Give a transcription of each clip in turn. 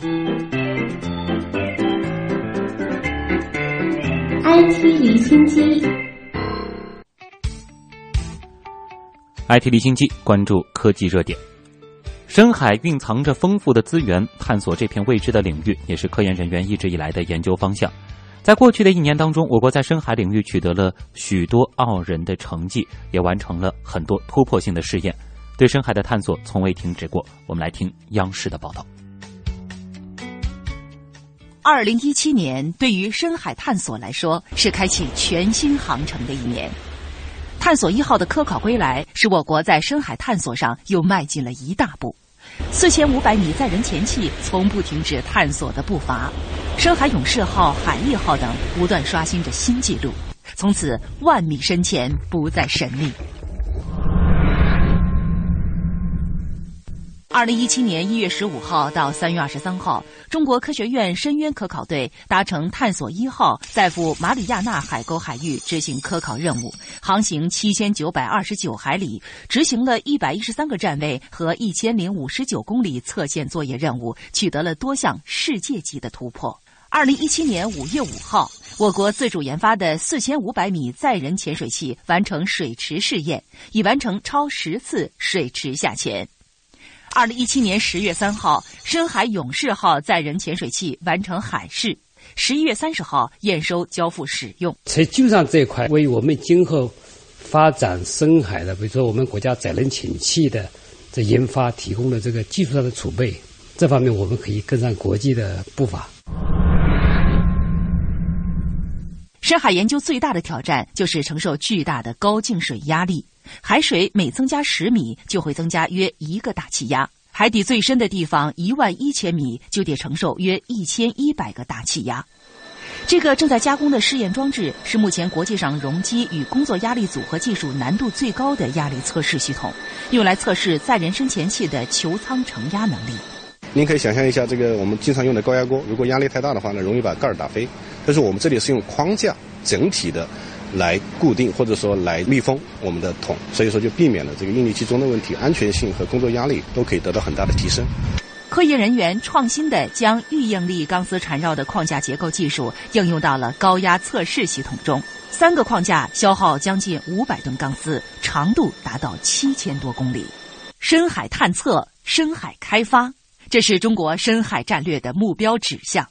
IT 离心机，IT 离心机，关注科技热点。深海蕴藏着丰富的资源，探索这片未知的领域也是科研人员一直以来的研究方向。在过去的一年当中，我国在深海领域取得了许多傲人的成绩，也完成了很多突破性的试验。对深海的探索从未停止过。我们来听央视的报道。二零一七年对于深海探索来说是开启全新航程的一年。探索一号的科考归来，使我国在深海探索上又迈进了一大步。四千五百米载人潜器从不停止探索的步伐，深海勇士号、海翼号等不断刷新着新纪录。从此，万米深潜不再神秘。二零一七年一月十五号到三月二十三号，中国科学院深渊科考队搭乘探索一号载赴马里亚纳海沟海域执行科考任务，航行七千九百二十九海里，执行了一百一十三个站位和一千零五十九公里测线作业任务，取得了多项世界级的突破。二零一七年五月五号，我国自主研发的四千五百米载人潜水器完成水池试验，已完成超十次水池下潜。二零一七年十月三号，深海勇士号载人潜水器完成海试，十一月三十号验收交付使用。在技术上这一块，为我们今后发展深海的，比如说我们国家载人潜器的这研发提供了这个技术上的储备，这方面我们可以跟上国际的步伐。深海研究最大的挑战就是承受巨大的高净水压力。海水每增加十米，就会增加约一个大气压。海底最深的地方一万一千米，就得承受约一千一百个大气压。这个正在加工的试验装置是目前国际上容积与工作压力组合技术难度最高的压力测试系统，用来测试载人深潜器的球舱承压能力。您可以想象一下，这个我们经常用的高压锅，如果压力太大的话呢，容易把盖儿打飞。但是我们这里是用框架整体的。来固定或者说来密封我们的桶，所以说就避免了这个应力集中的问题，安全性和工作压力都可以得到很大的提升。科研人员创新的将预应力钢丝缠绕的框架结构技术应用到了高压测试系统中，三个框架消耗将近五百吨钢丝，长度达到七千多公里。深海探测、深海开发，这是中国深海战略的目标指向。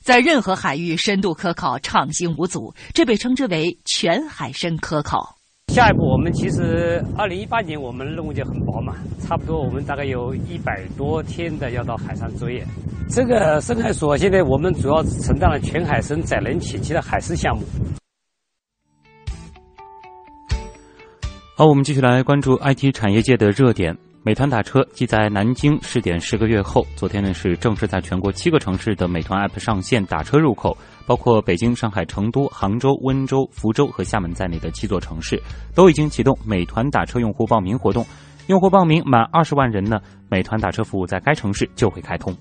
在任何海域深度科考畅行无阻，这被称之为全海深科考。下一步，我们其实二零一八年我们任务就很饱满，差不多我们大概有一百多天的要到海上作业。这个深海所现在我们主要承担了全海深载人潜器的海事项目。好，我们继续来关注 IT 产业界的热点。美团打车继在南京试点十个月后，昨天呢是正式在全国七个城市的美团 App 上线打车入口，包括北京、上海、成都、杭州、温州、福州和厦门在内的七座城市都已经启动美团打车用户报名活动。用户报名满二十万人呢，美团打车服务在该城市就会开通。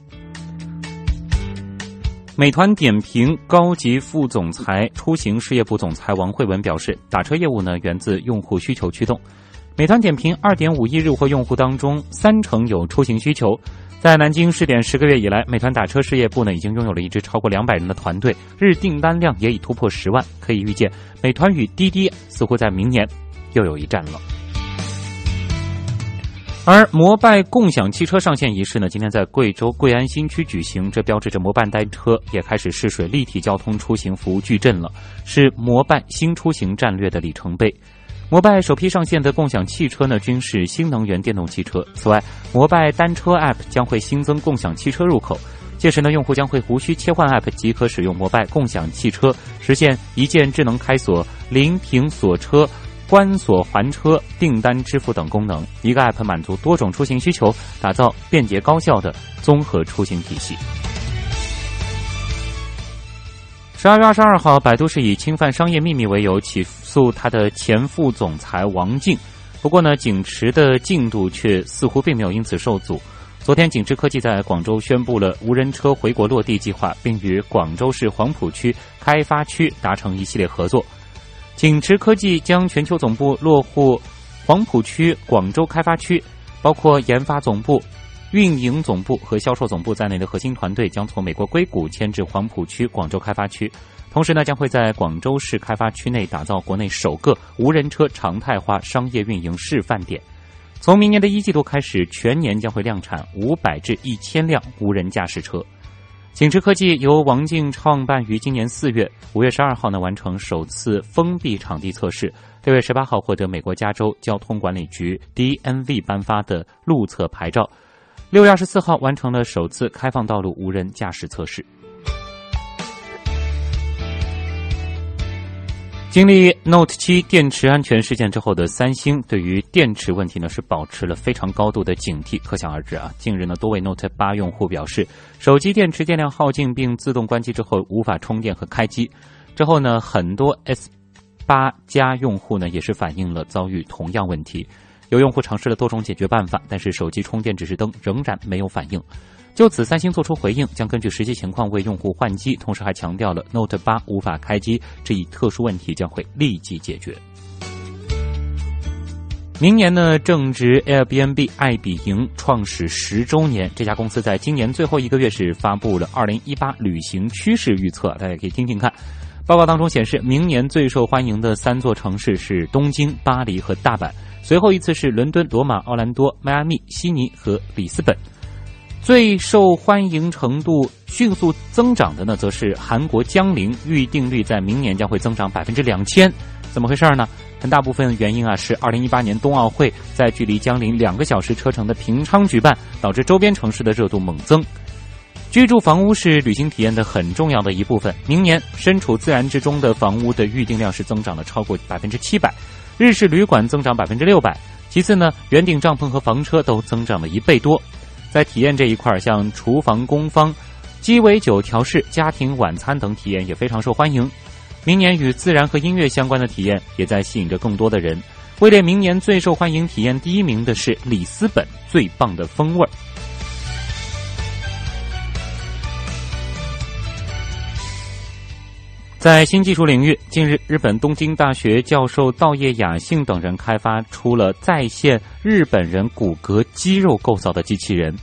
美团点评高级副总裁、出行事业部总裁王慧文表示，打车业务呢源自用户需求驱动。美团点评2.5亿日活用户当中，三成有出行需求。在南京试点十个月以来，美团打车事业部呢已经拥有了一支超过两百人的团队，日订单量也已突破十万。可以预见，美团与滴滴似乎在明年又有一战了。而摩拜共享汽车上线仪式呢，今天在贵州贵安新区举行，这标志着摩拜单车也开始试水立体交通出行服务矩阵了，是摩拜新出行战略的里程碑。摩拜首批上线的共享汽车呢，均是新能源电动汽车。此外，摩拜单车 App 将会新增共享汽车入口，届时呢，用户将会无需切换 App 即可使用摩拜共享汽车，实现一键智能开锁、临停锁车、关锁还车、订单支付等功能。一个 App 满足多种出行需求，打造便捷高效的综合出行体系。十二月二十二号，百度是以侵犯商业秘密为由起诉诉他的前副总裁王静。不过呢，景驰的进度却似乎并没有因此受阻。昨天，景驰科技在广州宣布了无人车回国落地计划，并与广州市黄埔区开发区达成一系列合作。景驰科技将全球总部落户黄埔区广州开发区，包括研发总部、运营总部和销售总部在内的核心团队将从美国硅谷迁至黄埔区广州开发区。同时呢，将会在广州市开发区内打造国内首个无人车常态化商业运营示范点。从明年的一季度开始，全年将会量产五百至一千辆无人驾驶车。景驰科技由王静创办于今年四月，五月十二号呢完成首次封闭场地测试，六月十八号获得美国加州交通管理局 DNV 颁发的路测牌照，六月二十四号完成了首次开放道路无人驾驶测试。经历 Note 7电池安全事件之后的三星，对于电池问题呢是保持了非常高度的警惕。可想而知啊，近日呢多位 Note 8用户表示，手机电池电量耗尽并自动关机之后无法充电和开机。之后呢，很多 S8 加用户呢也是反映了遭遇同样问题。有用户尝试了多种解决办法，但是手机充电指示灯仍然没有反应。就此，三星做出回应，将根据实际情况为用户换机，同时还强调了 Note 8无法开机这一特殊问题将会立即解决。明年呢，正值 Airbnb 爱彼迎创始十周年，这家公司在今年最后一个月是发布了2018旅行趋势预测，大家可以听听看。报告当中显示，明年最受欢迎的三座城市是东京、巴黎和大阪，随后依次是伦敦、罗马、奥兰多、迈阿密、悉尼和里斯本。最受欢迎程度迅速增长的呢，则是韩国江陵，预订率在明年将会增长百分之两千。怎么回事呢？很大部分原因啊是二零一八年冬奥会在距离江陵两个小时车程的平昌举办，导致周边城市的热度猛增。居住房屋是旅行体验的很重要的一部分。明年身处自然之中的房屋的预订量是增长了超过百分之七百，日式旅馆增长百分之六百。其次呢，圆顶帐篷和房车都增长了一倍多。在体验这一块儿，像厨房工坊、鸡尾酒调试、家庭晚餐等体验也非常受欢迎。明年与自然和音乐相关的体验也在吸引着更多的人。位列明年最受欢迎体验第一名的是里斯本最棒的风味儿。在新技术领域，近日，日本东京大学教授稻叶雅幸等人开发出了再现日本人骨骼肌肉构造的机器人。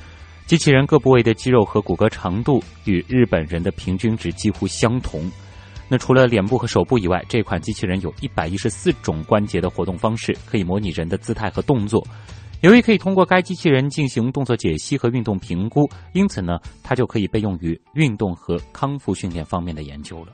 机器人各部位的肌肉和骨骼长度与日本人的平均值几乎相同。那除了脸部和手部以外，这款机器人有一百一十四种关节的活动方式，可以模拟人的姿态和动作。由于可以通过该机器人进行动作解析和运动评估，因此呢，它就可以被用于运动和康复训练方面的研究了。